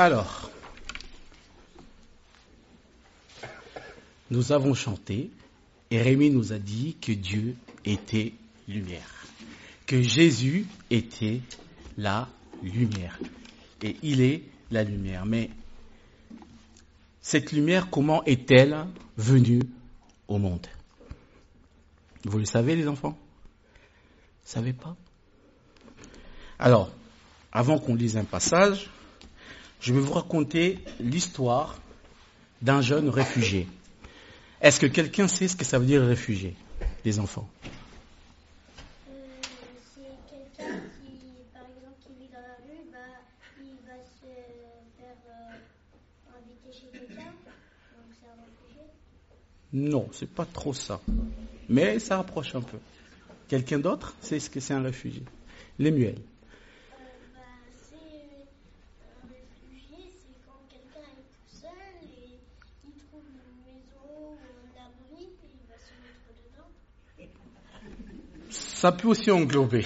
Alors, nous avons chanté et Rémi nous a dit que Dieu était lumière, que Jésus était la lumière. Et il est la lumière. Mais cette lumière, comment est-elle venue au monde? Vous le savez, les enfants? Vous ne savez pas? Alors, avant qu'on lise un passage, je vais vous raconter l'histoire d'un jeune réfugié. Est-ce que quelqu'un sait ce que ça veut dire réfugié, les enfants? Euh, c'est quelqu'un qui, par exemple, qui vit dans la rue, bah, il va se faire euh, inviter chez quelqu'un, donc c'est un réfugié. Non, c'est pas trop ça. Mais ça rapproche un peu. Quelqu'un d'autre sait ce que c'est un réfugié? Lemuel. Euh, bah, c'est un réfugié, c'est quand quelqu'un est tout seul et il trouve une maison ou un abri et il va se mettre dedans. Ça peut aussi englober.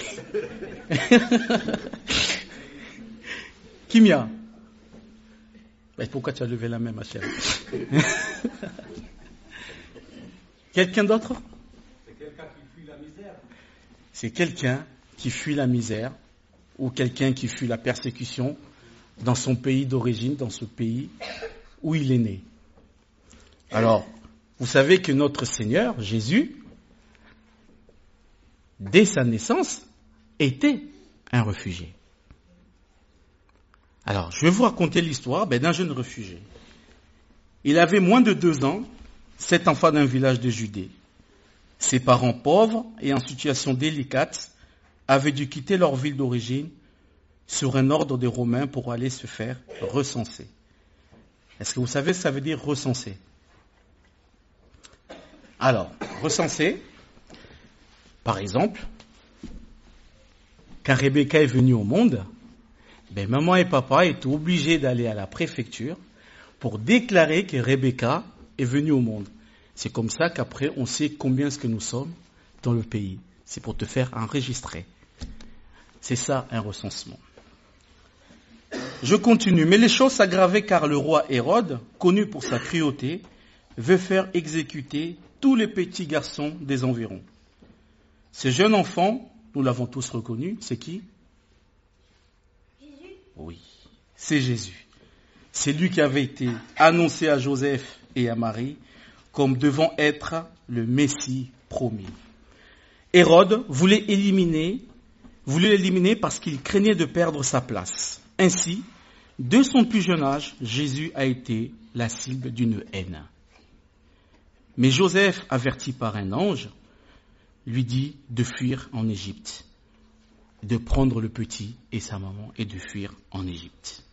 Kimia. Mais pourquoi tu as levé la main, ma chère Quelqu'un d'autre? C'est quelqu'un qui fuit la misère. C'est quelqu'un qui fuit la misère ou quelqu'un qui fuit la persécution dans son pays d'origine, dans ce pays où il est né. Alors, vous savez que notre Seigneur, Jésus, dès sa naissance, était un réfugié. Alors, je vais vous raconter l'histoire ben, d'un jeune réfugié. Il avait moins de deux ans, cet enfant d'un village de Judée. Ses parents pauvres et en situation délicate avaient dû quitter leur ville d'origine sur un ordre des Romains pour aller se faire recenser. Est-ce que vous savez ce que ça veut dire recenser? Alors, recenser, par exemple, quand Rebecca est venue au monde, ben, maman et papa étaient obligés d'aller à la préfecture pour déclarer que Rebecca est venue au monde. C'est comme ça qu'après on sait combien est-ce que nous sommes dans le pays. C'est pour te faire enregistrer. C'est ça un recensement. Je continue. Mais les choses s'aggravaient car le roi Hérode, connu pour sa cruauté, veut faire exécuter tous les petits garçons des environs. Ce jeune enfant, nous l'avons tous reconnu, c'est qui? Jésus, Oui, c'est Jésus. C'est lui qui avait été annoncé à Joseph et à Marie comme devant être le Messie promis. Hérode voulait éliminer, voulait l'éliminer parce qu'il craignait de perdre sa place. Ainsi, dès son plus jeune âge, Jésus a été la cible d'une haine. Mais Joseph, averti par un ange, lui dit de fuir en Égypte, de prendre le petit et sa maman et de fuir en Égypte.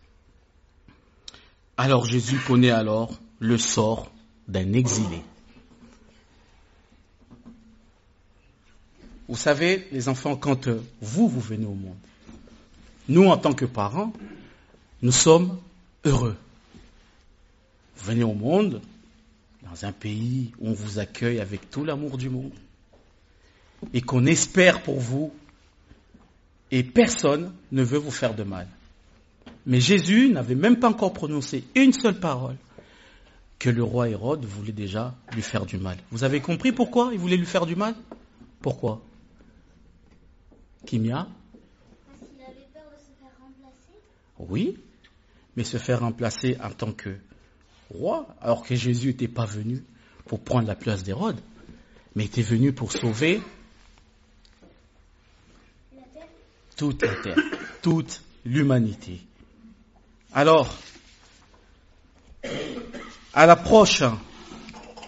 Alors Jésus connaît alors le sort d'un exilé. Vous savez, les enfants, quand euh, vous, vous venez au monde, nous, en tant que parents, nous sommes heureux. Vous venez au monde dans un pays où on vous accueille avec tout l'amour du monde et qu'on espère pour vous et personne ne veut vous faire de mal. Mais Jésus n'avait même pas encore prononcé une seule parole que le roi Hérode voulait déjà lui faire du mal. Vous avez compris pourquoi il voulait lui faire du mal? Pourquoi? Kimia? Parce qu'il avait peur de se faire remplacer? Oui, mais se faire remplacer en tant que roi, alors que Jésus n'était pas venu pour prendre la place d'Hérode, mais était venu pour sauver La terre, toute la terre, toute l'humanité. Alors, à l'approche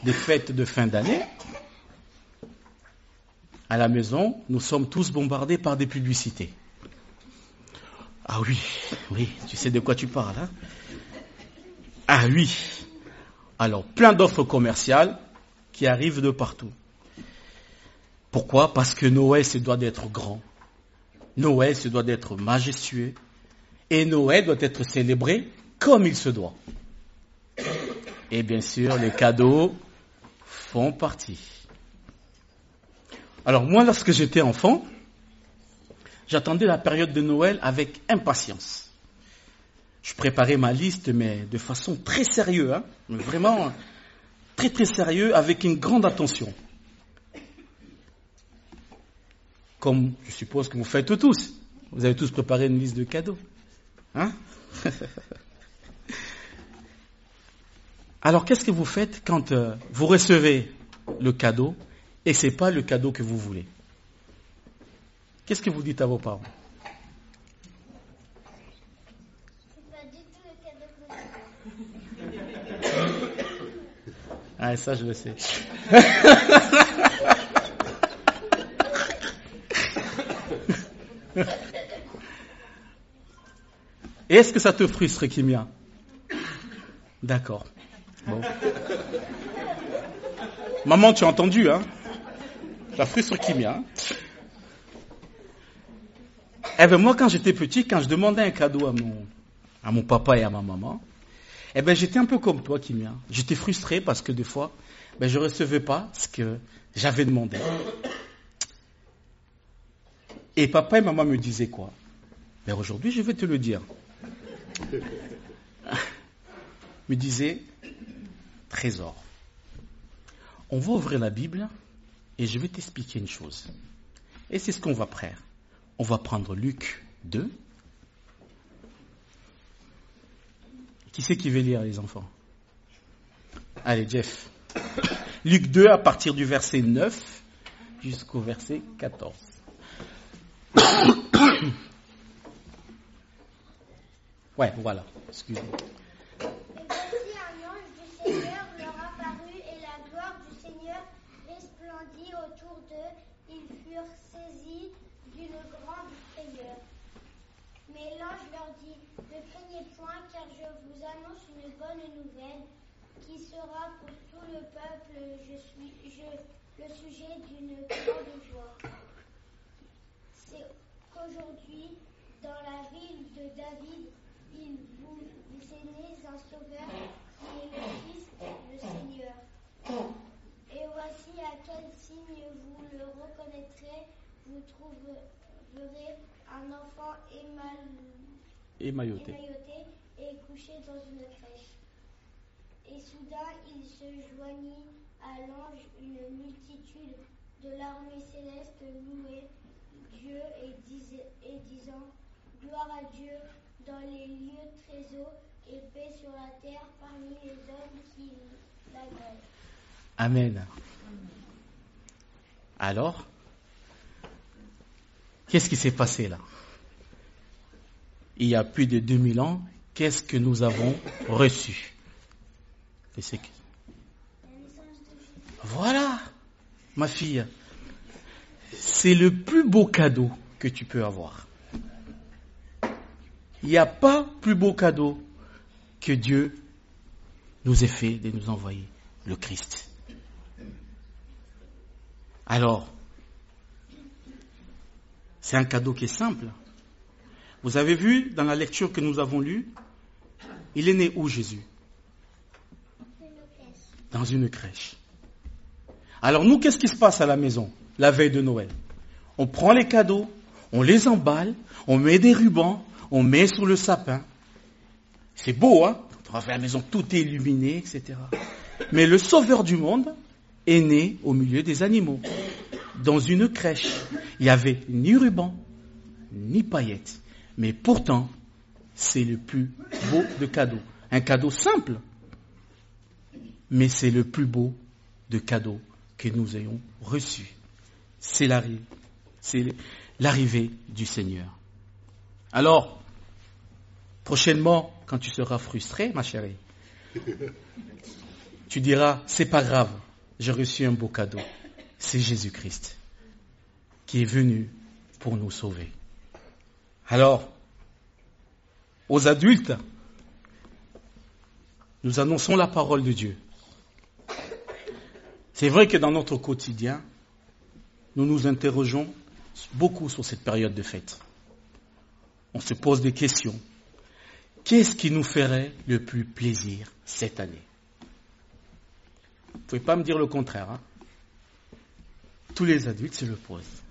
des fêtes de fin d'année, à la maison, nous sommes tous bombardés par des publicités. Ah oui, oui, tu sais de quoi tu parles, hein? Ah oui. Alors, plein d'offres commerciales qui arrivent de partout. Pourquoi? Parce que Noël, se doit d'être grand. Noël se doit d'être majestueux. Et Noël doit être célébré comme il se doit. Et bien sûr, les cadeaux font partie. Alors moi, lorsque j'étais enfant, j'attendais la période de Noël avec impatience. je préparais ma liste, mais de façon très sérieuse, hein, vraiment très très sérieux, avec une grande attention. Comme je suppose que vous faites tous. Vous avez tous préparé une liste de cadeaux. Hein Alors qu'est-ce que vous faites quand euh, vous recevez le cadeau et ce n'est pas le cadeau que vous voulez? Qu'est-ce que vous dites à vos parents? Pas du tout le cadeau que vous voulez. Ah, ça je le sais. est-ce que ça te frustre, Kimia D'accord. Maman, tu as entendu, hein? Ça frustre Kimia. hein? Eh ben moi, quand j'étais petit, quand je demandais un cadeau à mon, papa et à ma maman, eh ben j'étais un peu comme toi, Kimia. J'étais frustré parce que des fois, ben je recevais pas ce que j'avais demandé. Et papa et maman me disaient quoi? Ben aujourd'hui, je vais te le dire. me disaient, trésor. On va ouvrir la Bible et je vais t'expliquer une chose. Et c'est ce qu'on va faire. On va prendre Luc 2. Qui c'est qui veut lire, les enfants? Allez, Jeff. Luc 2 à partir du verset 9 jusqu'au verset 14. Ouais, voilà. Excusez-moi. Et voici un ange du Seigneur leur apparut et la gloire du Seigneur resplendit autour d'eux. Ils furent saisis d'une grande frayeur. Mais l'ange leur dit, ne craignez point car je vous annonce une bonne nouvelle qui sera pour tout le peuple je suis, le sujet d'une grande joie. C'est qu'aujourd'hui, dans la ville de David, il vous est né un sauveur qui est le Christ, le Seigneur. Et voici à quel signe vous le reconnaîtrez, vous trouverez un enfant Émailloté. émailloté et couché dans une crèche. Et soudain il se joignit à l'ange une multitude de l'armée céleste louait Dieu et, dis- et disant Gloire à Dieu dans les lieux très hauts et paix sur la terre parmi les hommes qui l'agréent. Amen. Alors, qu'est-ce qui s'est passé là? Il y a plus de 2000 ans, qu'est-ce que nous avons reçu? Voilà, ma fille. C'est le plus beau cadeau que tu peux avoir. Il n'y a pas plus beau cadeau que Dieu nous ait fait de nous envoyer le Christ. Alors, c'est un cadeau qui est simple. Vous avez vu dans la lecture que nous avons lue, il est né où Jésus? Dans une crèche. Alors nous, qu'est-ce qui se passe à la maison? La veille de Noël On prend les cadeaux, on les emballe, on met des rubans, on met sur le sapin. C'est beau, hein? On va faire la maison, tout est illuminé, etc. Mais le sauveur du monde est né au milieu des animaux, dans une crèche. Il n'y avait ni ruban, ni paillettes. Mais pourtant, c'est le plus beau de cadeaux. Un cadeau simple, mais c'est le plus beau de cadeaux que nous ayons reçu. C'est l'arrivée, du Seigneur. Alors, prochainement, quand tu seras frustré, ma chérie, tu diras, c'est pas grave, j'ai reçu un beau cadeau. C'est Jésus-Christ qui est venu pour nous sauver. Alors, aux adultes, nous annonçons la parole de Dieu. C'est vrai que dans notre quotidien, nous nous interrogeons beaucoup sur cette période de fête. On se pose des questions. Qu'est-ce qui nous ferait le plus plaisir cette année? Vous ne pouvez pas me dire le contraire. hein Tous les adultes se le posent.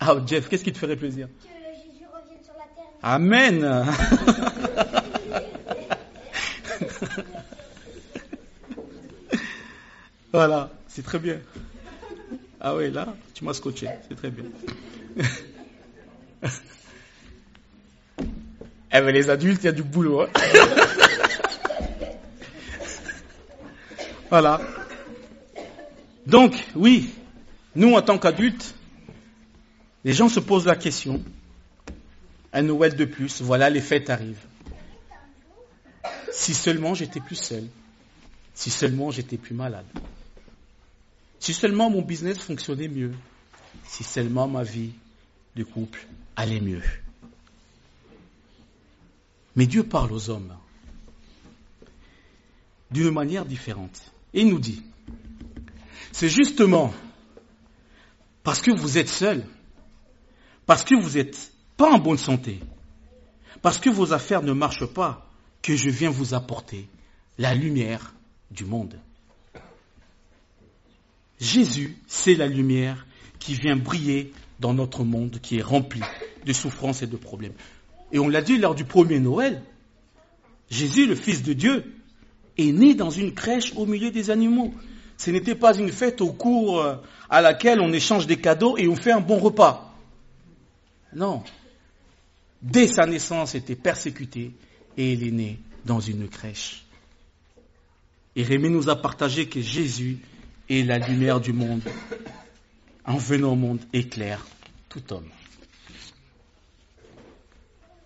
Ah, Jeff, qu'est-ce qui te ferait plaisir? Que Jésus revienne sur la terre. Amen voilà, c'est très bien. Ah oui, là, tu m'as scotché, c'est très bien. eh ben les adultes, il y a du boulot. Hein. voilà. Donc, oui, nous en tant qu'adultes, les gens se posent la question, un Noël de plus, voilà, les fêtes arrivent. Si seulement j'étais plus seul, si seulement j'étais plus malade, si seulement mon business fonctionnait mieux, si seulement ma vie de couple allait mieux. Mais Dieu parle aux hommes d'une manière différente. Et il nous dit, c'est justement parce que vous êtes seul, parce que vous n'êtes pas en bonne santé, parce que vos affaires ne marchent pas, que je viens vous apporter la lumière du monde. Jésus, c'est la lumière qui vient briller dans notre monde qui est rempli de souffrances et de problèmes. Et on l'a dit lors du premier Noël, Jésus, le Fils de Dieu, est né dans une crèche au milieu des animaux. Ce n'était pas une fête au cours euh, à laquelle on échange des cadeaux et on fait un bon repas. Non. Dès sa naissance, il était persécuté et il est né dans une crèche. Et Rémi nous a partagé que Jésus est la lumière du monde. En venant au monde, éclaire tout homme.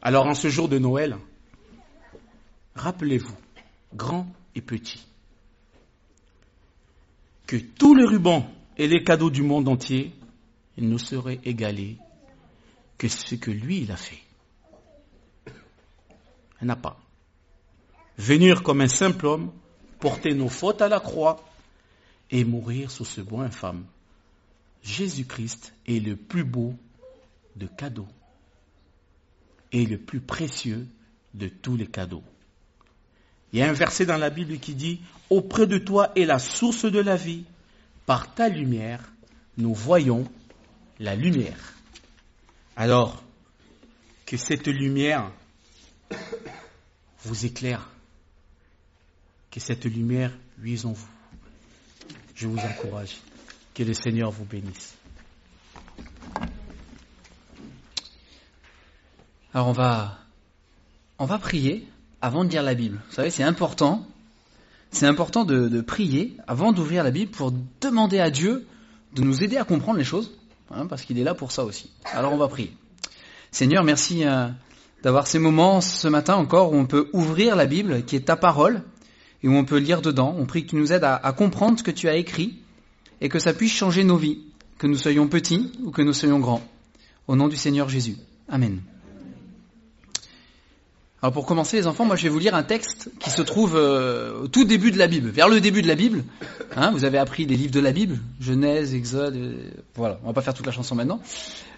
Alors en ce jour de Noël, rappelez-vous, grand et petit, que tous les rubans et les cadeaux du monde entier ne seraient égalés que ce que lui, il a fait. Il n'a pas. Venir comme un simple homme, porter nos fautes à la croix et mourir sous ce bois infâme. Jésus-Christ est le plus beau de cadeaux et le plus précieux de tous les cadeaux. Il y a un verset dans la Bible qui dit, Auprès de toi est la source de la vie, par ta lumière, nous voyons la lumière. Alors, que cette lumière vous éclaire, que cette lumière luise en vous. Je vous encourage. Que le Seigneur vous bénisse. Alors on va, on va prier avant de lire la Bible. Vous savez, c'est important. C'est important de, prier avant d'ouvrir la Bible pour demander à Dieu de nous aider à comprendre les choses, hein, parce qu'il est là pour ça aussi. Alors on va prier. Seigneur, merci euh, d'avoir ces moments ce matin encore où on peut ouvrir la Bible, qui est ta parole, et où on peut lire dedans. On prie que tu nous aides à, comprendre ce que tu as écrit et que ça puisse changer nos vies, que nous soyons petits ou que nous soyons grands. Au nom du Seigneur Jésus. Amen. Alors pour commencer les enfants, moi je vais vous lire un texte qui se trouve euh, au tout début de la Bible, vers le début de la Bible. Hein, vous avez appris les livres de la Bible, Genèse, Exode, euh, voilà, on va pas faire toute la chanson maintenant.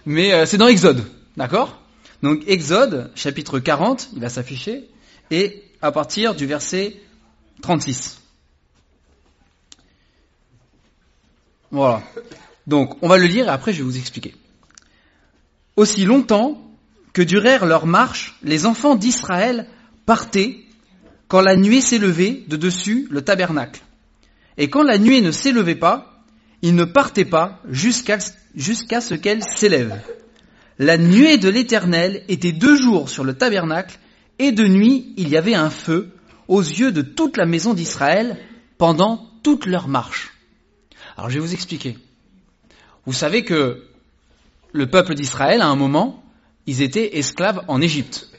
Mais euh, c'est dans Exode, d'accord? Donc Exode, chapitre 40, il va s'afficher, et à partir du verset 36. Voilà. Donc on va le lire et après je vais vous expliquer. Aussi longtemps que durèrent leurs marches, les enfants d'Israël partaient quand la nuée s'élevait de dessus le tabernacle. Et quand la nuée ne s'élevait pas, ils ne partaient pas jusqu'à ce qu'elle s'élève. La nuée de l'Éternel était deux jours sur le tabernacle, et de nuit il y avait un feu aux yeux de toute la maison d'Israël pendant toute leur marche. Alors je vais vous expliquer. Vous savez que le peuple d'Israël, à un moment, ils étaient esclaves en Égypte.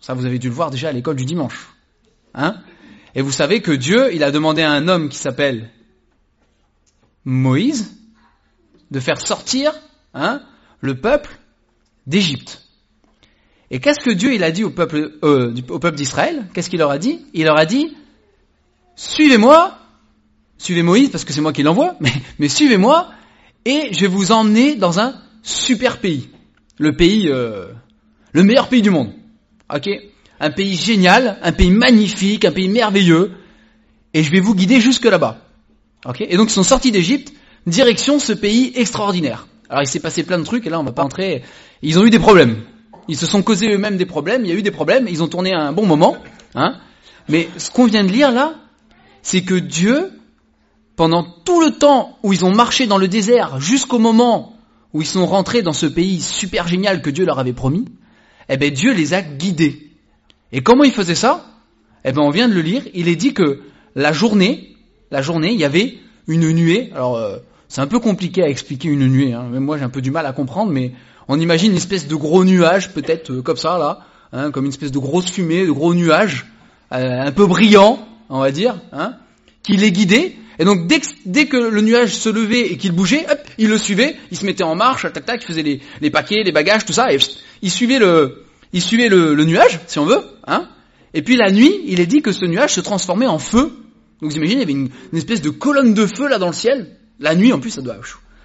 Ça, vous avez dû le voir déjà à l'école du dimanche. Hein Et vous savez que Dieu, il a demandé à un homme qui s'appelle Moïse de faire sortir hein, le peuple d'Égypte. Et qu'est-ce que Dieu il a dit au peuple, euh, au peuple d'Israël? Qu'est-ce qu'il leur a dit? Il leur a dit suivez-moi, suivez Moïse parce que c'est moi qui l'envoie, mais, suivez-moi et je vais vous emmener dans un super pays le pays, euh, le meilleur pays du monde. Ok? Un pays génial, un pays magnifique, un pays merveilleux, et je vais vous guider jusque là-bas. Ok? Et donc ils sont sortis d'Égypte, direction ce pays extraordinaire. Alors il s'est passé plein de trucs, et là on va pas entrer. Ils ont eu des problèmes. Ils se sont causés eux-mêmes des problèmes, il y a eu des problèmes, ils ont tourné un bon moment. Hein Mais ce qu'on vient de lire là, c'est que Dieu, pendant tout le temps où ils ont marché dans le désert, jusqu'au moment où ils sont rentrés dans ce pays super génial que Dieu leur avait promis, eh ben Dieu les a guidés. Et comment il faisait ça? Eh ben on vient de le lire, il est dit que la journée, la journée, il y avait une nuée. Alors euh, c'est un peu compliqué à expliquer une nuée, hein. moi j'ai un peu du mal à comprendre, mais on imagine une espèce de gros nuage, peut-être euh, comme ça là, hein, comme une espèce de grosse fumée, de gros nuages, euh, un peu brillant, on va dire, hein, qui les guidait. Et donc dès que, le nuage se levait et qu'il bougeait, hop, il le suivait, il se mettait en marche, tac tac, il faisait les, paquets, les bagages, tout ça, et il suivait le, il suivait le, nuage, si on veut, hein. Et puis la nuit, il est dit que ce nuage se transformait en feu. Donc vous imaginez, il y avait une, une espèce de colonne de feu là dans le ciel. La nuit, en plus, ça doit,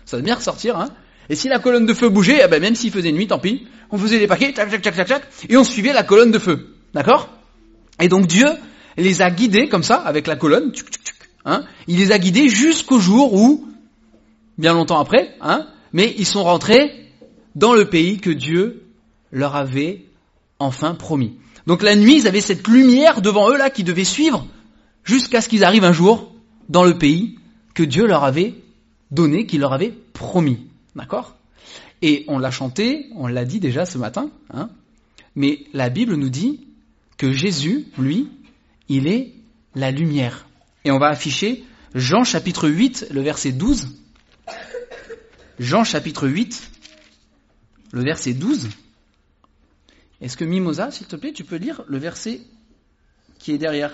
ça doit bien ressortir, hein. Et si la colonne de feu bougeait, eh ben même s'il faisait nuit, tant pis, on faisait les paquets, tac, tac, tac, tac, tac, et on suivait la colonne de feu. D'accord? Et donc Dieu les a guidés comme ça, avec la colonne, tchuc, tchuc, tchuc, hein, il les a guidés jusqu'au jour où, bien longtemps après, hein, mais ils sont rentrés dans le pays que Dieu leur avait enfin promis. Donc la nuit, ils avaient cette lumière devant eux là qui devait suivre jusqu'à ce qu'ils arrivent un jour dans le pays que Dieu leur avait donné, qu'il leur avait promis. D'accord? Et on l'a chanté, on l'a dit déjà ce matin, hein, mais la Bible nous dit que Jésus, lui, il est la lumière. Et on va afficher Jean chapitre 8, le verset 12. Jean chapitre 8, le verset 12. Est-ce que Mimosa, s'il te plaît, tu peux lire le verset qui est derrière?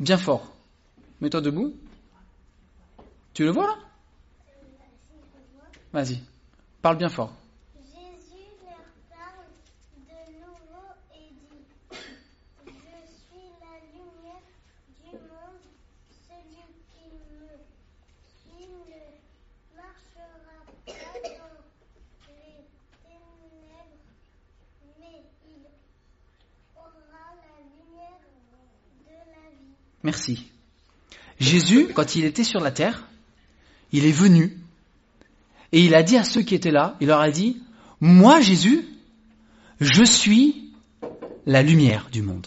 Bien fort. Mets-toi debout. Tu le vois là? Vas-y. Parle bien fort. Jésus leur parle de nouveau et dit Je suis la lumière du monde. Celui qui me suit ne marchera pas dans les ténèbres, mais il aura la lumière de la vie. Merci. Jésus, quand il était sur la terre, il est venu et il a dit à ceux qui étaient là, il leur a dit, moi Jésus, je suis la lumière du monde.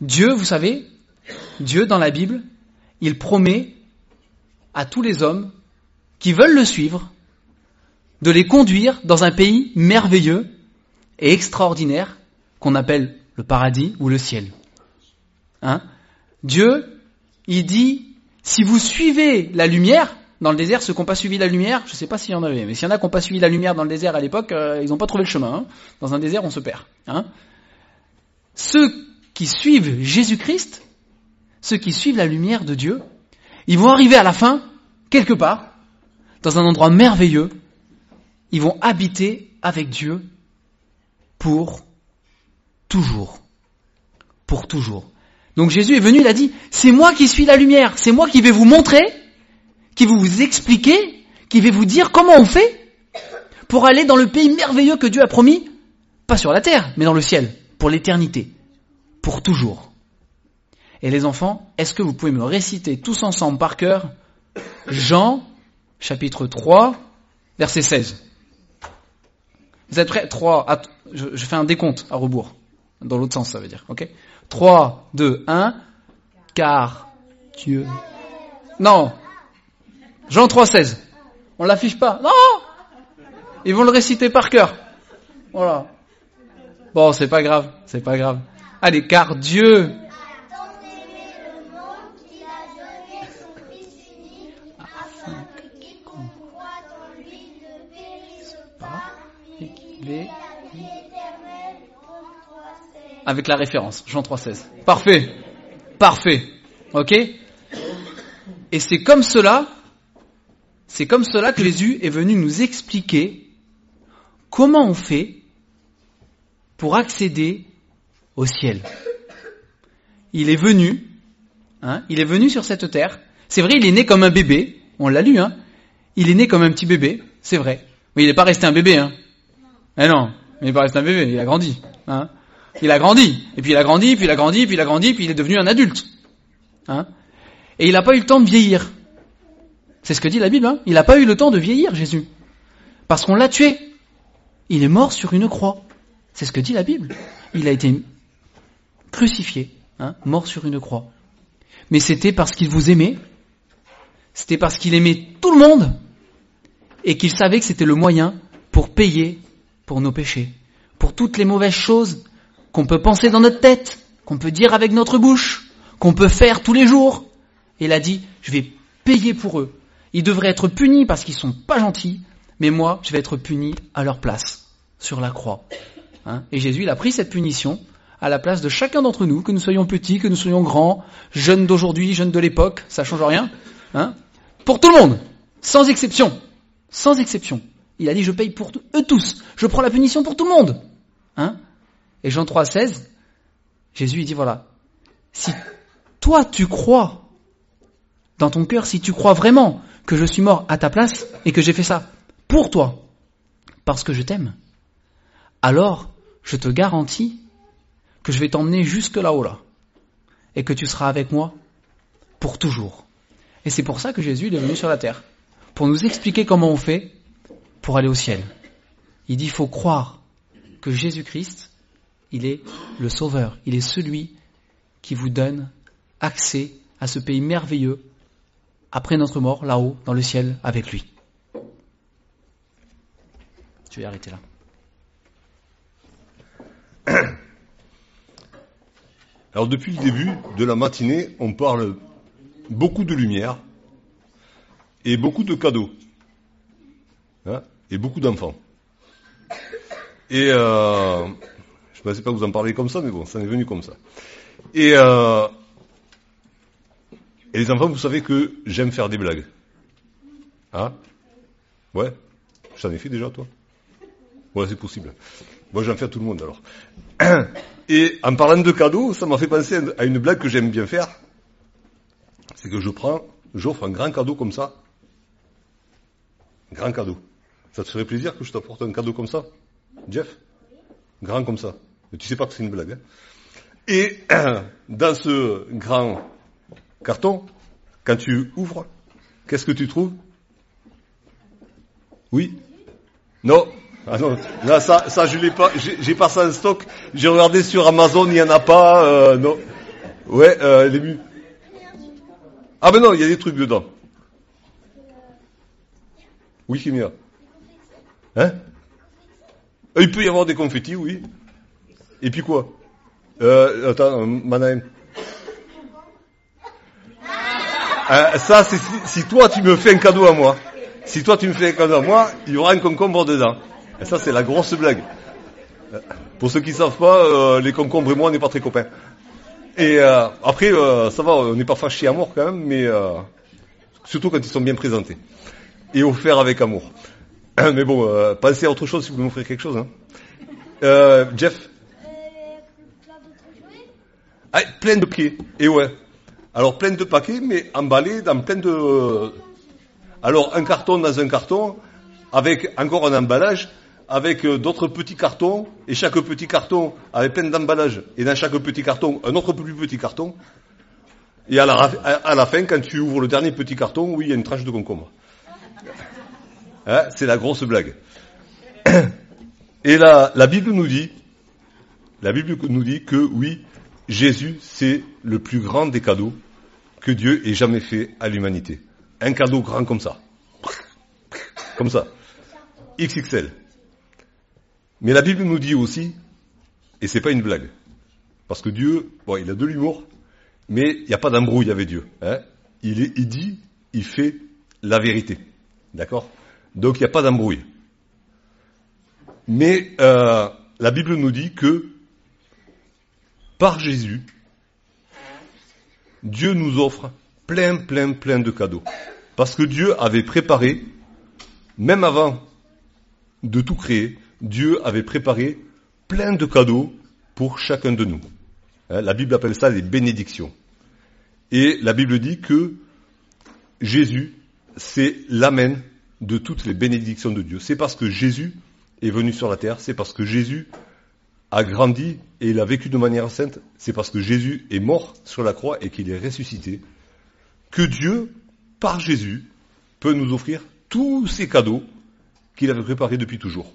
Dieu, vous savez, Dieu dans la Bible, il promet à tous les hommes qui veulent le suivre de les conduire dans un pays merveilleux et extraordinaire qu'on appelle le paradis ou le ciel. Hein? Dieu, il dit, si vous suivez la lumière, dans le désert, ceux qui n'ont pas suivi la lumière, je ne sais pas s'il y en avait, mais s'il y en a qui n'ont pas suivi la lumière dans le désert à l'époque, euh, ils n'ont pas trouvé le chemin. Hein. Dans un désert, on se perd. Hein. Ceux qui suivent Jésus-Christ, ceux qui suivent la lumière de Dieu, ils vont arriver à la fin, quelque part, dans un endroit merveilleux, ils vont habiter avec Dieu pour toujours. Pour toujours. Donc Jésus est venu, il a dit, c'est moi qui suis la lumière, c'est moi qui vais vous montrer qui va vous expliquer, qui va vous dire comment on fait pour aller dans le pays merveilleux que Dieu a promis, pas sur la terre, mais dans le ciel, pour l'éternité, pour toujours. Et les enfants, est-ce que vous pouvez me réciter tous ensemble par cœur Jean, chapitre 3, verset 16 Vous êtes prêts? 3, je, je fais un décompte à rebours. Dans l'autre sens, ça veut dire, ok? 3, 2, 1, car Dieu... Non, Jean 3,16. On l'affiche pas. Non Ils vont le réciter par cœur. Voilà. Bon, c'est pas grave, c'est pas grave. Allez, car Dieu avec la référence, Jean 3,16. Parfait. Parfait. Ok? Et c'est comme cela, c'est comme cela que Jésus est venu nous expliquer comment on fait pour accéder au ciel. Il est venu, hein, il est venu sur cette terre. C'est vrai, il est né comme un bébé. On l'a lu, hein. Il est né comme un petit bébé, c'est vrai. Mais il n'est pas resté un bébé, hein. Eh non, il n'est pas resté un bébé, il a grandi, hein. Il a grandi, et puis il a grandi, puis il a grandi, puis il a grandi, puis il est devenu un adulte, hein. Et il n'a pas eu le temps de vieillir. C'est ce que dit la Bible, hein. Il n'a pas eu le temps de vieillir, Jésus. Parce qu'on l'a tué. Il est mort sur une croix. C'est ce que dit la Bible. Il a été crucifié, hein, mort sur une croix. Mais c'était parce qu'il vous aimait, c'était parce qu'il aimait tout le monde, et qu'il savait que c'était le moyen pour payer pour nos péchés, pour toutes les mauvaises choses qu'on peut penser dans notre tête, qu'on peut dire avec notre bouche, qu'on peut faire tous les jours. Et il a dit, je vais payer pour eux. Ils devraient être punis parce qu'ils sont pas gentils, mais moi, je vais être puni à leur place, sur la croix. Hein et Jésus, il a pris cette punition à la place de chacun d'entre nous, que nous soyons petits, que nous soyons grands, jeunes d'aujourd'hui, jeunes de l'époque, ça change rien. Hein pour tout le monde, sans exception, sans exception. Il a dit, je paye pour eux tous, je prends la punition pour tout le monde. Hein et Jean 3, 16, Jésus il dit, voilà, si toi tu crois dans ton cœur, si tu crois vraiment que je suis mort à ta place et que j'ai fait ça pour toi, parce que je t'aime, alors je te garantis que je vais t'emmener jusque là-haut là, et que tu seras avec moi pour toujours. Et c'est pour ça que Jésus est venu sur la terre, pour nous expliquer comment on fait pour aller au ciel. Il dit, il faut croire que Jésus-Christ, il est le Sauveur, il est celui qui vous donne accès à ce pays merveilleux après notre mort, là-haut, dans le ciel, avec lui. Je vais arrêter là. Alors depuis le début de la matinée, on parle beaucoup de lumière et beaucoup de cadeaux hein, et beaucoup d'enfants. Et euh, je ne pensais pas vous en parler comme ça, mais bon, ça est venu comme ça. Et, euh, et les enfants, vous savez que j'aime faire des blagues. Hein? Ouais? J'en ai fait déjà, toi? Ouais, c'est possible. Moi, j'en fais à tout le monde, alors. Et en parlant de cadeaux, ça m'a fait penser à une blague que j'aime bien faire. C'est que je prends, j'offre un grand cadeau comme ça. Grand cadeau. Ça te ferait plaisir que je t'apporte un cadeau comme ça? Jeff? Grand comme ça. Mais tu sais pas que c'est une blague. Hein? Et dans ce grand carton, quand tu ouvres, qu'est-ce que tu trouves? Oui? Non? Ah non, là ça, ça je l'ai pas, j'ai pas ça en stock. J'ai regardé sur Amazon, il y en a pas. Euh, non. Ouais, euh, l'ému. Ah ben non, il y a des trucs dedans. Oui, Kimia. Hein? Euh, Il peut y avoir des confettis, oui. Et puis quoi? Euh, Attends. Euh, ça, c'est si, si, toi tu me fais un cadeau à moi. Si toi tu me fais un cadeau à moi, il y aura un concombre dedans. Et ça, c'est la grosse blague. Euh, pour ceux qui savent pas, euh, les concombres et moi, on n'est pas très copains. Et euh, après, euh, ça va, on n'est pas fâchés à mort quand même, mais euh, surtout quand ils sont bien présentés et offerts avec amour. Mais bon, pensez à autre chose si vous m'offrez quelque chose. Hein. Jeff ah, Plein de paquets. Et ouais. Alors plein de paquets, mais emballés dans plein de... Alors un carton dans un carton, avec encore un emballage, avec d'autres petits cartons, et chaque petit carton avait plein d'emballages, et dans chaque petit carton, un autre plus petit carton. Et à la, à la fin, quand tu ouvres le dernier petit carton, oui, il y a une tranche de concombre. Hein, c'est la grosse blague. Et la, la Bible nous dit, la Bible nous dit que oui, Jésus, c'est le plus grand des cadeaux que Dieu ait jamais fait à l'humanité. Un cadeau grand comme ça. Comme ça. XXL. Mais la Bible nous dit aussi, et c'est pas une blague, parce que Dieu, bon, il a de l'humour, mais il n'y a pas d'embrouille avec Dieu. Hein il, est, il dit, il fait la vérité. D'accord? Donc il n'y a pas d'embrouille. Mais euh, la Bible nous dit que par Jésus, Dieu nous offre plein, plein, plein de cadeaux. Parce que Dieu avait préparé, même avant de tout créer, Dieu avait préparé plein de cadeaux pour chacun de nous. Hein, la Bible appelle ça les bénédictions. Et la Bible dit que Jésus, c'est l'amen de toutes les bénédictions de Dieu. C'est parce que Jésus est venu sur la terre, c'est parce que Jésus a grandi et il a vécu de manière sainte, c'est parce que Jésus est mort sur la croix et qu'il est ressuscité, que Dieu, par Jésus, peut nous offrir tous ces cadeaux qu'il avait préparés depuis toujours.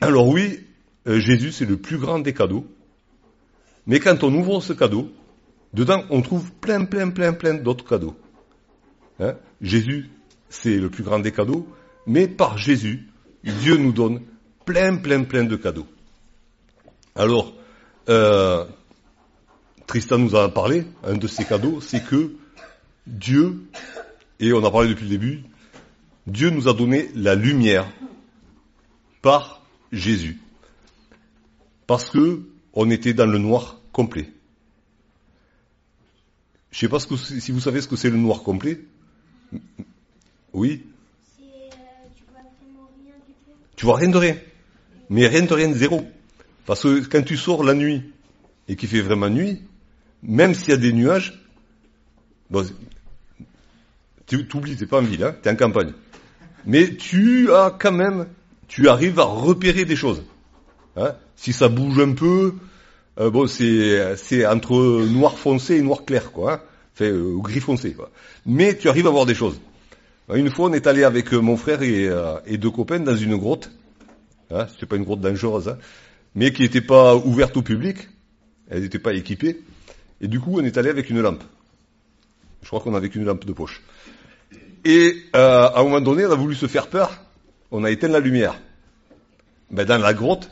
Alors oui, euh, Jésus, c'est le plus grand des cadeaux. Mais quand on ouvre ce cadeau, dedans, on trouve plein, plein, plein, plein d'autres cadeaux. Hein? Jésus, c'est le plus grand des cadeaux, mais par Jésus, Dieu nous donne plein, plein, plein de cadeaux. Alors, euh, Tristan nous a parlé, un de ces cadeaux, c'est que Dieu, et on a parlé depuis le début, Dieu nous a donné la lumière par Jésus. Parce que on était dans le noir complet. Je sais pas ce que, si vous savez ce que c'est le noir complet. Oui. Euh, tu vois rien du tout. Tu vois rien de rien. Mais rien de rien, zéro. Parce que quand tu sors la nuit et qu'il fait vraiment nuit, même s'il y a des nuages, bon, tu t'oublies, t'es pas en ville, hein, t'es en campagne. Mais tu as quand même, tu arrives à repérer des choses. Hein. Si ça bouge un peu, euh, bon, c'est entre noir foncé et noir clair, quoi. Hein. Enfin, euh, gris foncé, quoi. Mais tu arrives à voir des choses. Une fois, on est allé avec mon frère et, euh, et deux copains dans une grotte. Hein, C'était pas une grotte dangereuse, hein, mais qui n'était pas ouverte au public. Elle n'était pas équipée. Et du coup, on est allé avec une lampe. Je crois qu'on avait qu'une lampe de poche. Et euh, à un moment donné, on a voulu se faire peur. On a éteint la lumière. Ben, dans la grotte,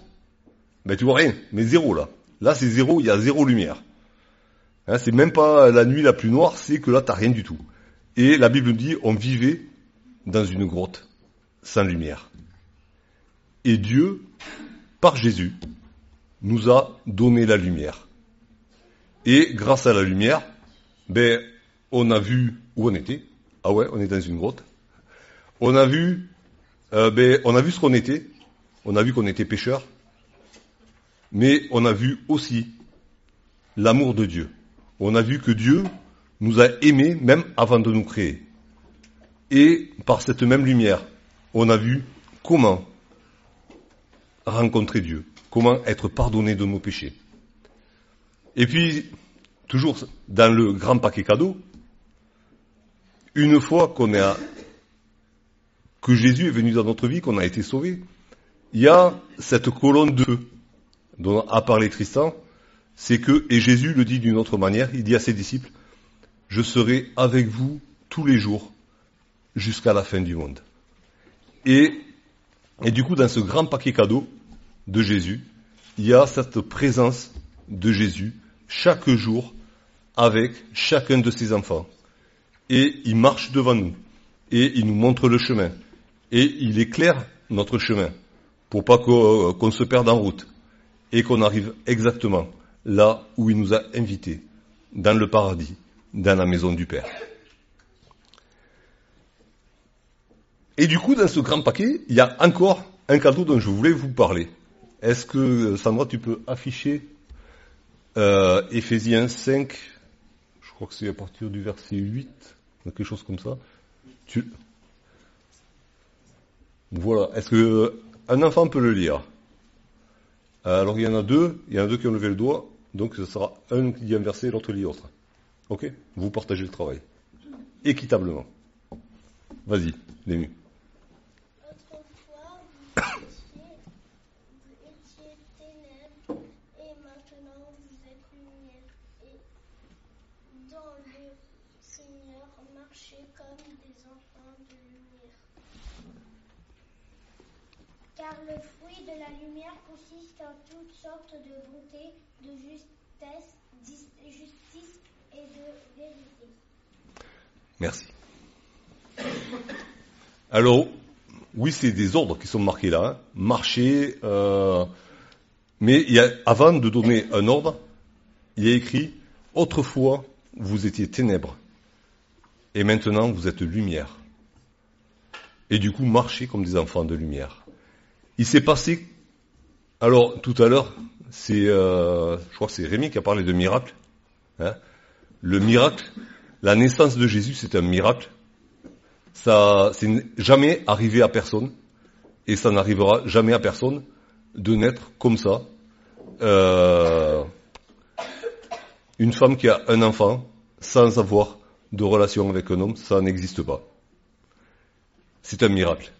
ben, tu vois rien, mais zéro là. Là, c'est zéro, il y a zéro lumière. Hein, c'est même pas la nuit la plus noire, c'est que là, t'as rien du tout. Et la Bible dit, on vivait dans une grotte sans lumière. Et Dieu, par Jésus, nous a donné la lumière. Et grâce à la lumière, ben, on a vu où on était. Ah ouais, on est dans une grotte. On a vu, euh, ben, on a vu ce qu'on était. On a vu qu'on était pécheurs. Mais on a vu aussi l'amour de Dieu. On a vu que Dieu nous a aimés même avant de nous créer. Et par cette même lumière, on a vu comment rencontrer Dieu, comment être pardonné de nos péchés. Et puis, toujours dans le grand paquet cadeau, une fois qu'on a, que Jésus est venu dans notre vie, qu'on a été sauvé, il y a cette colonne de dont a parlé Tristan, c'est que, et Jésus le dit d'une autre manière, il dit à ses disciples, je serai avec vous tous les jours jusqu'à la fin du monde. Et, et du coup, dans ce grand paquet cadeau de Jésus, il y a cette présence de Jésus chaque jour avec chacun de ses enfants. Et il marche devant nous. Et il nous montre le chemin. Et il éclaire notre chemin pour pas qu'on qu'on se perde en route. Et qu'on arrive exactement là où il nous a invités, dans le paradis, dans la maison du Père. Et du coup, dans ce grand paquet, il y a encore un cadeau dont je voulais vous parler. Est-ce que, Sandra, tu peux afficher euh, Éphésiens 5, je crois que c'est à partir du verset 8, quelque chose comme ça. Voilà. Est-ce que un enfant peut le lire? Alors il y en a deux, il y en a deux qui ont levé le doigt, donc ce sera un qui dit un verset et l'autre lit l'autre. Ok? Vous partagez le travail. Équitablement. Vas-y, Lému. Autrefois, vous étiez, vous étiez ténèbres, et maintenant vous êtes lumière. Et dans le Seigneur, marchez comme des enfants de lumière. Car le fruit de la lumière consiste en toutes sortes de bonté, de justesse, justice et de vérité. Merci. Alors, oui, c'est des ordres qui sont marqués là. hein. Marcher, euh, mais avant de donner un ordre, il y a écrit autrefois vous étiez ténèbres et maintenant vous êtes lumière. Et du coup, marchez comme des enfants de lumière. Il s'est passé, alors tout à l'heure, c'est, euh, je crois que c'est Rémi qui a parlé de miracle. hein. Le miracle, la naissance de Jésus, c'est un miracle. Ça, c'est jamais arrivé à personne, et ça n'arrivera jamais à personne de naître comme ça. Euh, une femme qui a un enfant sans avoir de relation avec un homme, ça n'existe pas. C'est un miracle.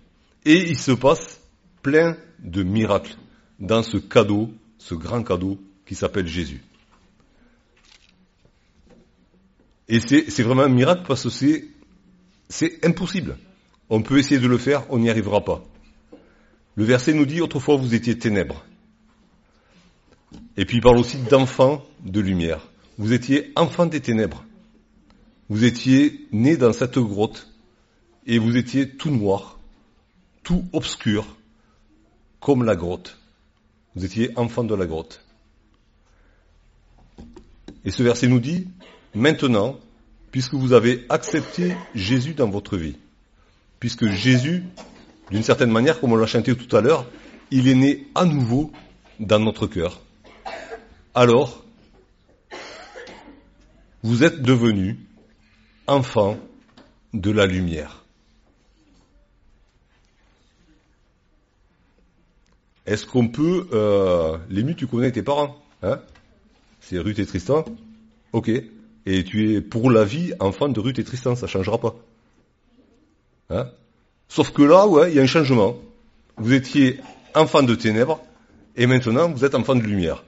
Et il se passe plein de miracles dans ce cadeau, ce grand cadeau qui s'appelle Jésus. Et c'est vraiment un miracle parce que c'est c'est impossible. On peut essayer de le faire, on n'y arrivera pas. Le verset nous dit autrefois vous étiez ténèbres. Et puis il parle aussi d'enfants de lumière. Vous étiez enfants des ténèbres. Vous étiez nés dans cette grotte et vous étiez tout noir, tout obscur, comme la grotte. Vous étiez enfants de la grotte. Et ce verset nous dit, maintenant, puisque vous avez accepté Jésus dans votre vie, puisque Jésus, d'une certaine manière, comme on l'a chanté tout à l'heure, il est né à nouveau dans notre cœur. Alors, vous êtes devenus enfants de la lumière. Est-ce qu'on peut... Euh, Lému, tu connais tes parents hein? C'est Ruth et Tristan Ok. Et tu es pour la vie enfant de Ruth et Tristan, ça changera pas. Hein? Sauf que là, ouais, il y a un changement. Vous étiez enfant de ténèbres, et maintenant vous êtes enfant de lumière.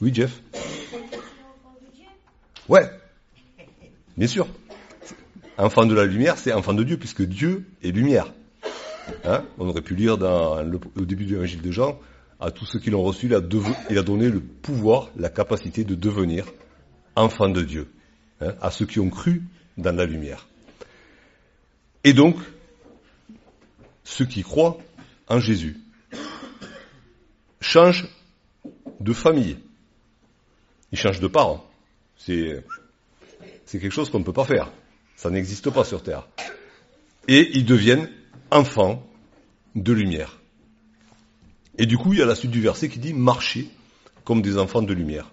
Oui, Jeff? Ouais, bien sûr. Enfant de la lumière, c'est enfant de Dieu, puisque Dieu est lumière. Hein On aurait pu lire le, au début de l'évangile de Jean, à tous ceux qui l'ont reçu, il a, donné le pouvoir, la capacité de devenir enfant de Dieu, hein, à ceux qui ont cru dans la lumière. Et donc, ceux qui croient en Jésus changent de famille. Ils changent de parents. C'est quelque chose qu'on ne peut pas faire. Ça n'existe pas sur Terre. Et ils deviennent enfants de lumière. Et du coup, il y a la suite du verset qui dit marchez comme des enfants de lumière.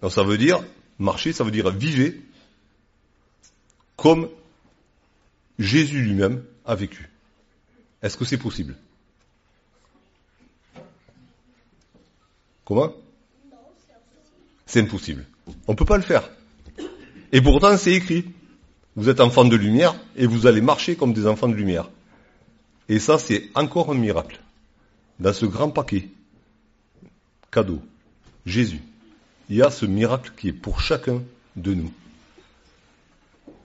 Donc ça veut dire, marcher, ça veut dire vivez comme Jésus lui-même a vécu. Est-ce que c'est possible? Comment? C'est impossible. On ne peut pas le faire. Et pourtant, c'est écrit. Vous êtes enfants de lumière et vous allez marcher comme des enfants de lumière. Et ça, c'est encore un miracle. Dans ce grand paquet, cadeau, Jésus, il y a ce miracle qui est pour chacun de nous.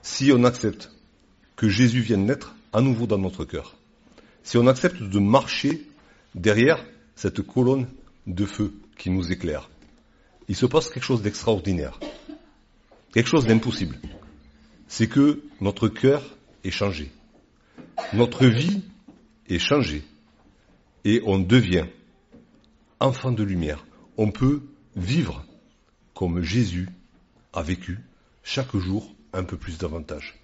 Si on accepte que Jésus vienne naître à nouveau dans notre cœur, si on accepte de marcher derrière cette colonne de feu qui nous éclaire, il se passe quelque chose d'extraordinaire, quelque chose d'impossible. C'est que notre cœur est changé, notre vie est changée, et on devient enfant de lumière. On peut vivre comme Jésus a vécu chaque jour un peu plus davantage.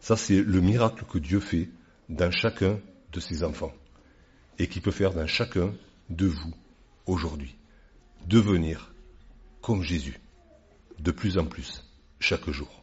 Ça, c'est le miracle que Dieu fait dans chacun de ses enfants et qui peut faire dans chacun de vous aujourd'hui. Devenir comme Jésus, de plus en plus, chaque jour.